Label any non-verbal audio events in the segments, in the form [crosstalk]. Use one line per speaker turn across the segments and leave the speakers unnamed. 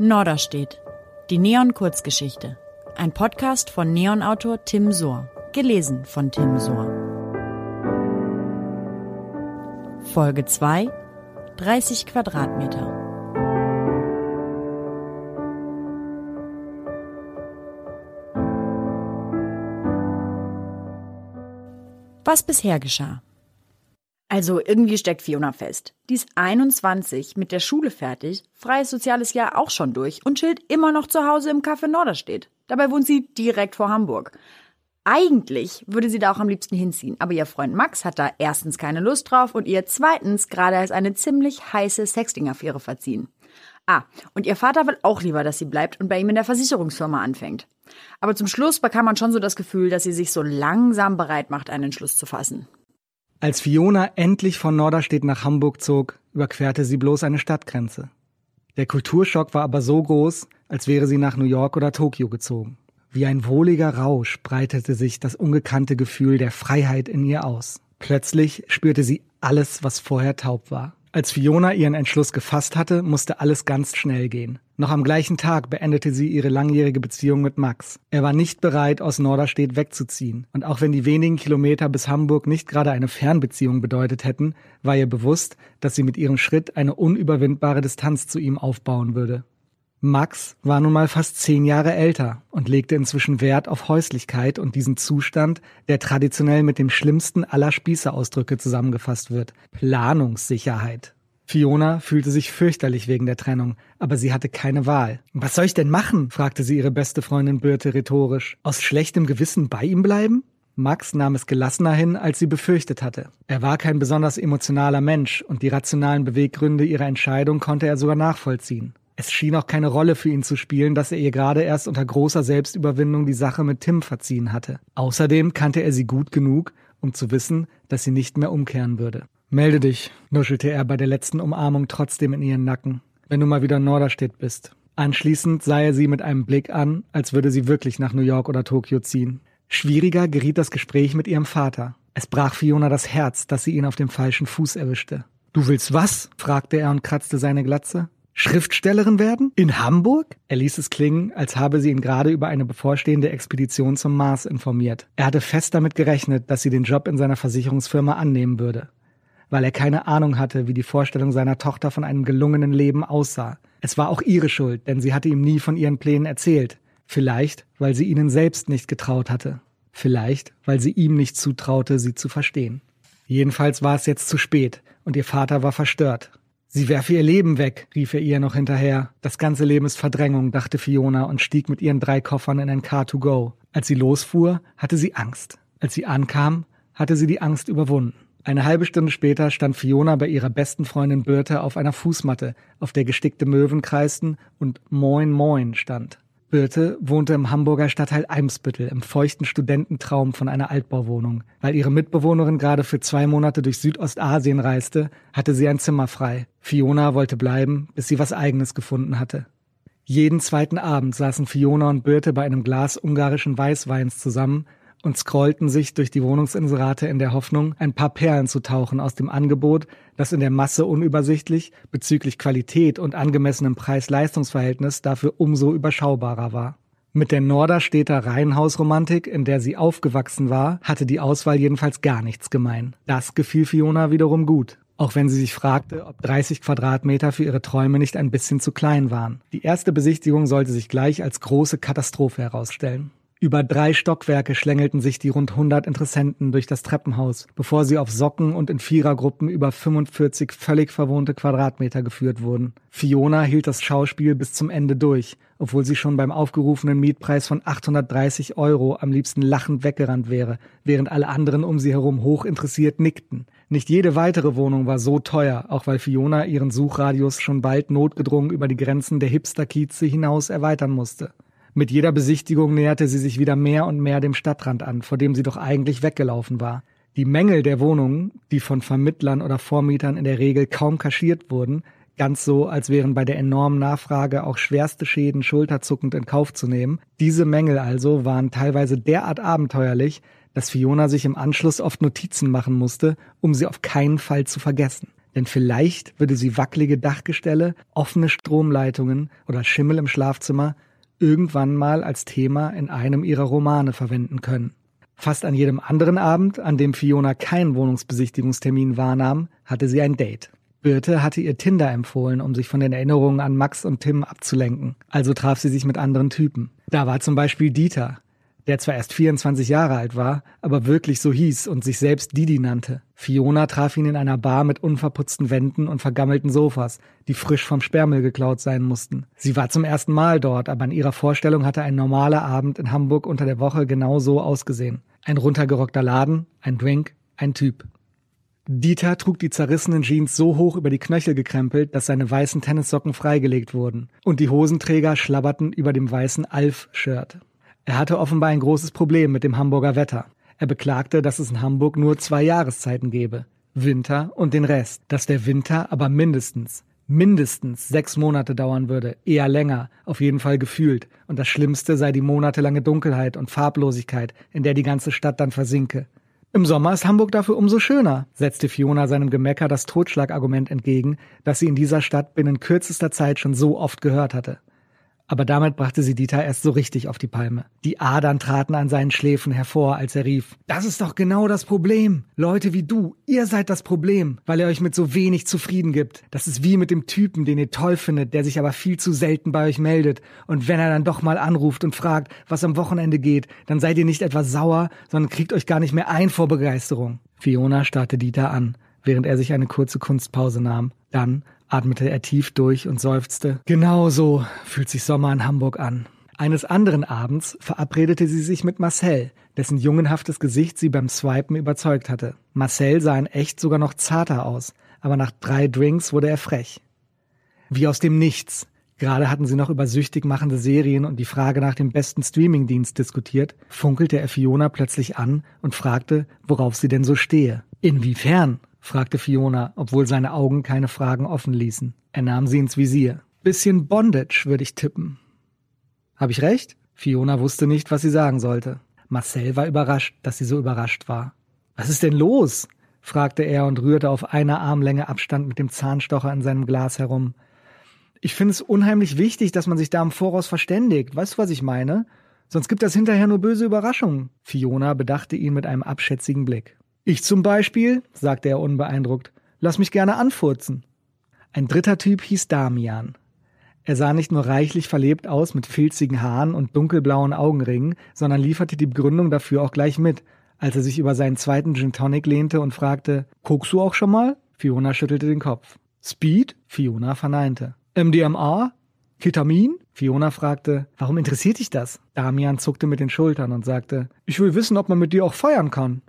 Norderstedt. Die Neon-Kurzgeschichte. Ein Podcast von Neon-Autor Tim Sohr. Gelesen von Tim Sohr. Folge 2. 30 Quadratmeter. Was bisher geschah.
Also irgendwie steckt Fiona fest. Die ist 21, mit der Schule fertig, freies soziales Jahr auch schon durch und chillt immer noch zu Hause im Café Norderstedt. Dabei wohnt sie direkt vor Hamburg. Eigentlich würde sie da auch am liebsten hinziehen, aber ihr Freund Max hat da erstens keine Lust drauf und ihr zweitens gerade als eine ziemlich heiße Sexting-Affäre verziehen. Ah, und ihr Vater will auch lieber, dass sie bleibt und bei ihm in der Versicherungsfirma anfängt. Aber zum Schluss bekam man schon so das Gefühl, dass sie sich so langsam bereit macht, einen Entschluss zu fassen.
Als Fiona endlich von Norderstedt nach Hamburg zog, überquerte sie bloß eine Stadtgrenze. Der Kulturschock war aber so groß, als wäre sie nach New York oder Tokio gezogen. Wie ein wohliger Rausch breitete sich das ungekannte Gefühl der Freiheit in ihr aus. Plötzlich spürte sie alles, was vorher taub war. Als Fiona ihren Entschluss gefasst hatte, musste alles ganz schnell gehen. Noch am gleichen Tag beendete sie ihre langjährige Beziehung mit Max. Er war nicht bereit, aus Norderstedt wegzuziehen. Und auch wenn die wenigen Kilometer bis Hamburg nicht gerade eine Fernbeziehung bedeutet hätten, war ihr bewusst, dass sie mit ihrem Schritt eine unüberwindbare Distanz zu ihm aufbauen würde. Max war nun mal fast zehn Jahre älter und legte inzwischen Wert auf Häuslichkeit und diesen Zustand, der traditionell mit dem schlimmsten aller Spießerausdrücke zusammengefasst wird. Planungssicherheit. Fiona fühlte sich fürchterlich wegen der Trennung, aber sie hatte keine Wahl. Was soll ich denn machen? fragte sie ihre beste Freundin Birte rhetorisch. Aus schlechtem Gewissen bei ihm bleiben? Max nahm es gelassener hin, als sie befürchtet hatte. Er war kein besonders emotionaler Mensch und die rationalen Beweggründe ihrer Entscheidung konnte er sogar nachvollziehen. Es schien auch keine Rolle für ihn zu spielen, dass er ihr gerade erst unter großer Selbstüberwindung die Sache mit Tim verziehen hatte. Außerdem kannte er sie gut genug, um zu wissen, dass sie nicht mehr umkehren würde. Melde dich, nuschelte er bei der letzten Umarmung trotzdem in ihren Nacken, wenn du mal wieder in Norderstedt bist. Anschließend sah er sie mit einem Blick an, als würde sie wirklich nach New York oder Tokio ziehen. Schwieriger geriet das Gespräch mit ihrem Vater. Es brach Fiona das Herz, dass sie ihn auf dem falschen Fuß erwischte. Du willst was? fragte er und kratzte seine Glatze. Schriftstellerin werden? In Hamburg? Er ließ es klingen, als habe sie ihn gerade über eine bevorstehende Expedition zum Mars informiert. Er hatte fest damit gerechnet, dass sie den Job in seiner Versicherungsfirma annehmen würde, weil er keine Ahnung hatte, wie die Vorstellung seiner Tochter von einem gelungenen Leben aussah. Es war auch ihre Schuld, denn sie hatte ihm nie von ihren Plänen erzählt. Vielleicht, weil sie ihnen selbst nicht getraut hatte. Vielleicht, weil sie ihm nicht zutraute, sie zu verstehen. Jedenfalls war es jetzt zu spät und ihr Vater war verstört. Sie werfe ihr Leben weg, rief er ihr noch hinterher. Das ganze Leben ist Verdrängung, dachte Fiona und stieg mit ihren drei Koffern in ein Car to go. Als sie losfuhr, hatte sie Angst. Als sie ankam, hatte sie die Angst überwunden. Eine halbe Stunde später stand Fiona bei ihrer besten Freundin Birte auf einer Fußmatte, auf der gestickte Möwen kreisten und Moin Moin stand. Birte wohnte im Hamburger Stadtteil Eimsbüttel im feuchten Studententraum von einer Altbauwohnung. Weil ihre Mitbewohnerin gerade für zwei Monate durch Südostasien reiste, hatte sie ein Zimmer frei. Fiona wollte bleiben, bis sie was eigenes gefunden hatte. Jeden zweiten Abend saßen Fiona und Birte bei einem Glas ungarischen Weißweins zusammen und scrollten sich durch die Wohnungsinserate in der Hoffnung, ein paar Perlen zu tauchen aus dem Angebot, das in der Masse unübersichtlich, bezüglich Qualität und angemessenem Preis-Leistungs-Verhältnis dafür umso überschaubarer war. Mit der Norderstädter Reihenhausromantik, in der sie aufgewachsen war, hatte die Auswahl jedenfalls gar nichts gemein. Das gefiel Fiona wiederum gut. Auch wenn sie sich fragte, ob 30 Quadratmeter für ihre Träume nicht ein bisschen zu klein waren. Die erste Besichtigung sollte sich gleich als große Katastrophe herausstellen. Über drei Stockwerke schlängelten sich die rund 100 Interessenten durch das Treppenhaus, bevor sie auf Socken und in Vierergruppen über 45 völlig verwohnte Quadratmeter geführt wurden. Fiona hielt das Schauspiel bis zum Ende durch, obwohl sie schon beim aufgerufenen Mietpreis von 830 Euro am liebsten lachend weggerannt wäre, während alle anderen um sie herum hoch interessiert nickten. Nicht jede weitere Wohnung war so teuer, auch weil Fiona ihren Suchradius schon bald notgedrungen über die Grenzen der Hipster-Kieze hinaus erweitern musste. Mit jeder Besichtigung näherte sie sich wieder mehr und mehr dem Stadtrand an, vor dem sie doch eigentlich weggelaufen war. Die Mängel der Wohnungen, die von Vermittlern oder Vormietern in der Regel kaum kaschiert wurden, ganz so, als wären bei der enormen Nachfrage auch schwerste Schäden schulterzuckend in Kauf zu nehmen. Diese Mängel also waren teilweise derart abenteuerlich, dass Fiona sich im Anschluss oft Notizen machen musste, um sie auf keinen Fall zu vergessen. Denn vielleicht würde sie wackelige Dachgestelle, offene Stromleitungen oder Schimmel im Schlafzimmer irgendwann mal als Thema in einem ihrer Romane verwenden können. Fast an jedem anderen Abend, an dem Fiona keinen Wohnungsbesichtigungstermin wahrnahm, hatte sie ein Date. Birte hatte ihr Tinder empfohlen, um sich von den Erinnerungen an Max und Tim abzulenken. Also traf sie sich mit anderen Typen. Da war zum Beispiel Dieter, der zwar erst 24 Jahre alt war, aber wirklich so hieß und sich selbst Didi nannte. Fiona traf ihn in einer Bar mit unverputzten Wänden und vergammelten Sofas, die frisch vom Sperrmüll geklaut sein mussten. Sie war zum ersten Mal dort, aber in ihrer Vorstellung hatte ein normaler Abend in Hamburg unter der Woche genau so ausgesehen. Ein runtergerockter Laden, ein Drink, ein Typ. Dieter trug die zerrissenen Jeans so hoch über die Knöchel gekrempelt, dass seine weißen Tennissocken freigelegt wurden, und die Hosenträger schlabberten über dem weißen Alf-Shirt. Er hatte offenbar ein großes Problem mit dem Hamburger Wetter. Er beklagte, dass es in Hamburg nur zwei Jahreszeiten gebe. Winter und den Rest. Dass der Winter aber mindestens, mindestens sechs Monate dauern würde. Eher länger, auf jeden Fall gefühlt. Und das Schlimmste sei die monatelange Dunkelheit und Farblosigkeit, in der die ganze Stadt dann versinke. Im Sommer ist Hamburg dafür umso schöner, setzte Fiona seinem Gemecker das Totschlagargument entgegen, das sie in dieser Stadt binnen kürzester Zeit schon so oft gehört hatte. Aber damit brachte sie Dieter erst so richtig auf die Palme. Die Adern traten an seinen Schläfen hervor, als er rief, das ist doch genau das Problem. Leute wie du, ihr seid das Problem, weil ihr euch mit so wenig zufrieden gibt. Das ist wie mit dem Typen, den ihr toll findet, der sich aber viel zu selten bei euch meldet. Und wenn er dann doch mal anruft und fragt, was am Wochenende geht, dann seid ihr nicht etwa sauer, sondern kriegt euch gar nicht mehr ein vor Begeisterung. Fiona starrte Dieter an, während er sich eine kurze Kunstpause nahm. Dann atmete er tief durch und seufzte. Genau so fühlt sich Sommer in Hamburg an. Eines anderen Abends verabredete sie sich mit Marcel, dessen jungenhaftes Gesicht sie beim Swipen überzeugt hatte. Marcel sah in echt sogar noch zarter aus, aber nach drei Drinks wurde er frech. Wie aus dem Nichts. Gerade hatten sie noch über süchtig machende Serien und die Frage nach dem besten Streamingdienst diskutiert, funkelte er Fiona plötzlich an und fragte, worauf sie denn so stehe. Inwiefern? Fragte Fiona, obwohl seine Augen keine Fragen offen ließen. Er nahm sie ins Visier. Bisschen Bondage, würde ich tippen. Hab ich recht? Fiona wusste nicht, was sie sagen sollte. Marcel war überrascht, dass sie so überrascht war. Was ist denn los? fragte er und rührte auf einer Armlänge Abstand mit dem Zahnstocher in seinem Glas herum. Ich finde es unheimlich wichtig, dass man sich da im Voraus verständigt. Weißt du, was ich meine? Sonst gibt das hinterher nur böse Überraschungen. Fiona bedachte ihn mit einem abschätzigen Blick. Ich zum Beispiel, sagte er unbeeindruckt, lass mich gerne anfurzen. Ein dritter Typ hieß Damian. Er sah nicht nur reichlich verlebt aus mit filzigen Haaren und dunkelblauen Augenringen, sondern lieferte die Begründung dafür auch gleich mit, als er sich über seinen zweiten Gin Tonic lehnte und fragte, Kokst du auch schon mal? Fiona schüttelte den Kopf. Speed? Fiona verneinte. MDMA? Ketamin? Fiona fragte, warum interessiert dich das? Damian zuckte mit den Schultern und sagte, ich will wissen, ob man mit dir auch feiern kann.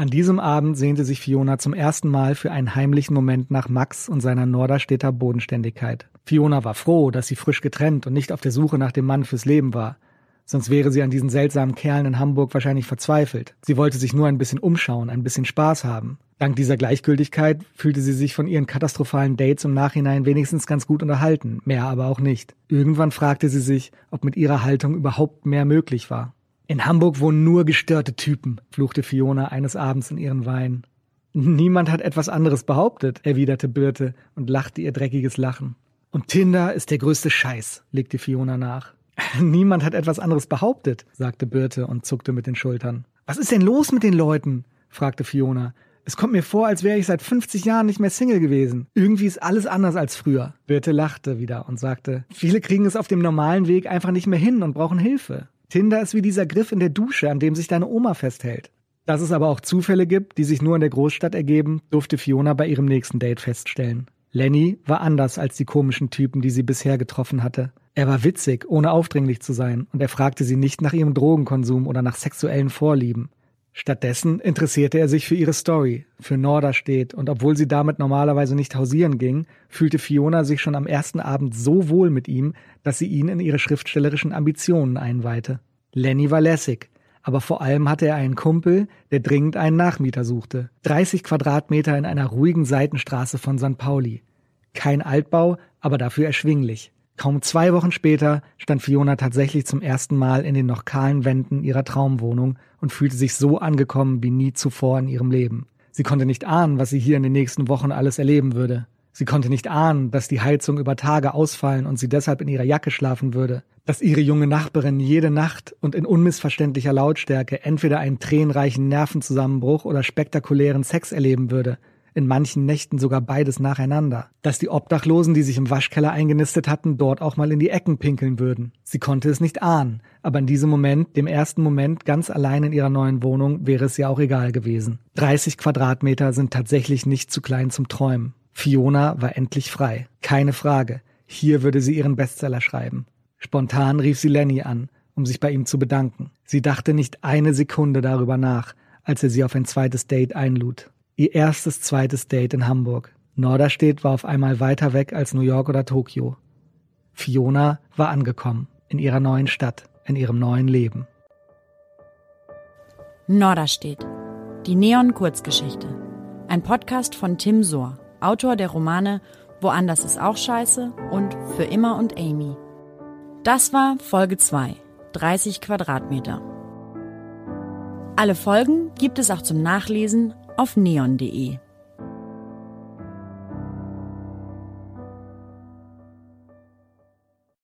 An diesem Abend sehnte sich Fiona zum ersten Mal für einen heimlichen Moment nach Max und seiner Norderstädter Bodenständigkeit. Fiona war froh, dass sie frisch getrennt und nicht auf der Suche nach dem Mann fürs Leben war. Sonst wäre sie an diesen seltsamen Kerlen in Hamburg wahrscheinlich verzweifelt. Sie wollte sich nur ein bisschen umschauen, ein bisschen Spaß haben. Dank dieser Gleichgültigkeit fühlte sie sich von ihren katastrophalen Dates im Nachhinein wenigstens ganz gut unterhalten, mehr aber auch nicht. Irgendwann fragte sie sich, ob mit ihrer Haltung überhaupt mehr möglich war. In Hamburg wohnen nur gestörte Typen, fluchte Fiona eines Abends in ihren Wein. Niemand hat etwas anderes behauptet, erwiderte Birte und lachte ihr dreckiges Lachen. Und Tinder ist der größte Scheiß, legte Fiona nach. [laughs] Niemand hat etwas anderes behauptet, sagte Birte und zuckte mit den Schultern. Was ist denn los mit den Leuten? fragte Fiona. Es kommt mir vor, als wäre ich seit 50 Jahren nicht mehr Single gewesen. Irgendwie ist alles anders als früher. Birte lachte wieder und sagte, viele kriegen es auf dem normalen Weg einfach nicht mehr hin und brauchen Hilfe. Tinder ist wie dieser Griff in der Dusche, an dem sich deine Oma festhält. Dass es aber auch Zufälle gibt, die sich nur in der Großstadt ergeben, durfte Fiona bei ihrem nächsten Date feststellen. Lenny war anders als die komischen Typen, die sie bisher getroffen hatte. Er war witzig, ohne aufdringlich zu sein, und er fragte sie nicht nach ihrem Drogenkonsum oder nach sexuellen Vorlieben. Stattdessen interessierte er sich für ihre Story, für Norderstedt, und obwohl sie damit normalerweise nicht hausieren ging, fühlte Fiona sich schon am ersten Abend so wohl mit ihm, dass sie ihn in ihre schriftstellerischen Ambitionen einweihte. Lenny war lässig, aber vor allem hatte er einen Kumpel, der dringend einen Nachmieter suchte. 30 Quadratmeter in einer ruhigen Seitenstraße von St. Pauli. Kein Altbau, aber dafür erschwinglich. Kaum zwei Wochen später stand Fiona tatsächlich zum ersten Mal in den noch kahlen Wänden ihrer Traumwohnung und fühlte sich so angekommen wie nie zuvor in ihrem Leben. Sie konnte nicht ahnen, was sie hier in den nächsten Wochen alles erleben würde. Sie konnte nicht ahnen, dass die Heizung über Tage ausfallen und sie deshalb in ihrer Jacke schlafen würde, dass ihre junge Nachbarin jede Nacht und in unmissverständlicher Lautstärke entweder einen tränenreichen Nervenzusammenbruch oder spektakulären Sex erleben würde, in manchen Nächten sogar beides nacheinander, dass die Obdachlosen, die sich im Waschkeller eingenistet hatten, dort auch mal in die Ecken pinkeln würden. Sie konnte es nicht ahnen, aber in diesem Moment, dem ersten Moment ganz allein in ihrer neuen Wohnung, wäre es ja auch egal gewesen. 30 Quadratmeter sind tatsächlich nicht zu klein zum Träumen. Fiona war endlich frei. Keine Frage. Hier würde sie ihren Bestseller schreiben. Spontan rief sie Lenny an, um sich bei ihm zu bedanken. Sie dachte nicht eine Sekunde darüber nach, als er sie auf ein zweites Date einlud. Ihr erstes zweites Date in Hamburg. Norderstedt war auf einmal weiter weg als New York oder Tokio. Fiona war angekommen, in ihrer neuen Stadt, in ihrem neuen Leben.
Norderstedt. Die Neon-Kurzgeschichte. Ein Podcast von Tim Sohr, Autor der Romane Woanders ist auch scheiße und Für immer und Amy. Das war Folge 2, 30 Quadratmeter. Alle Folgen gibt es auch zum Nachlesen auf neon.de.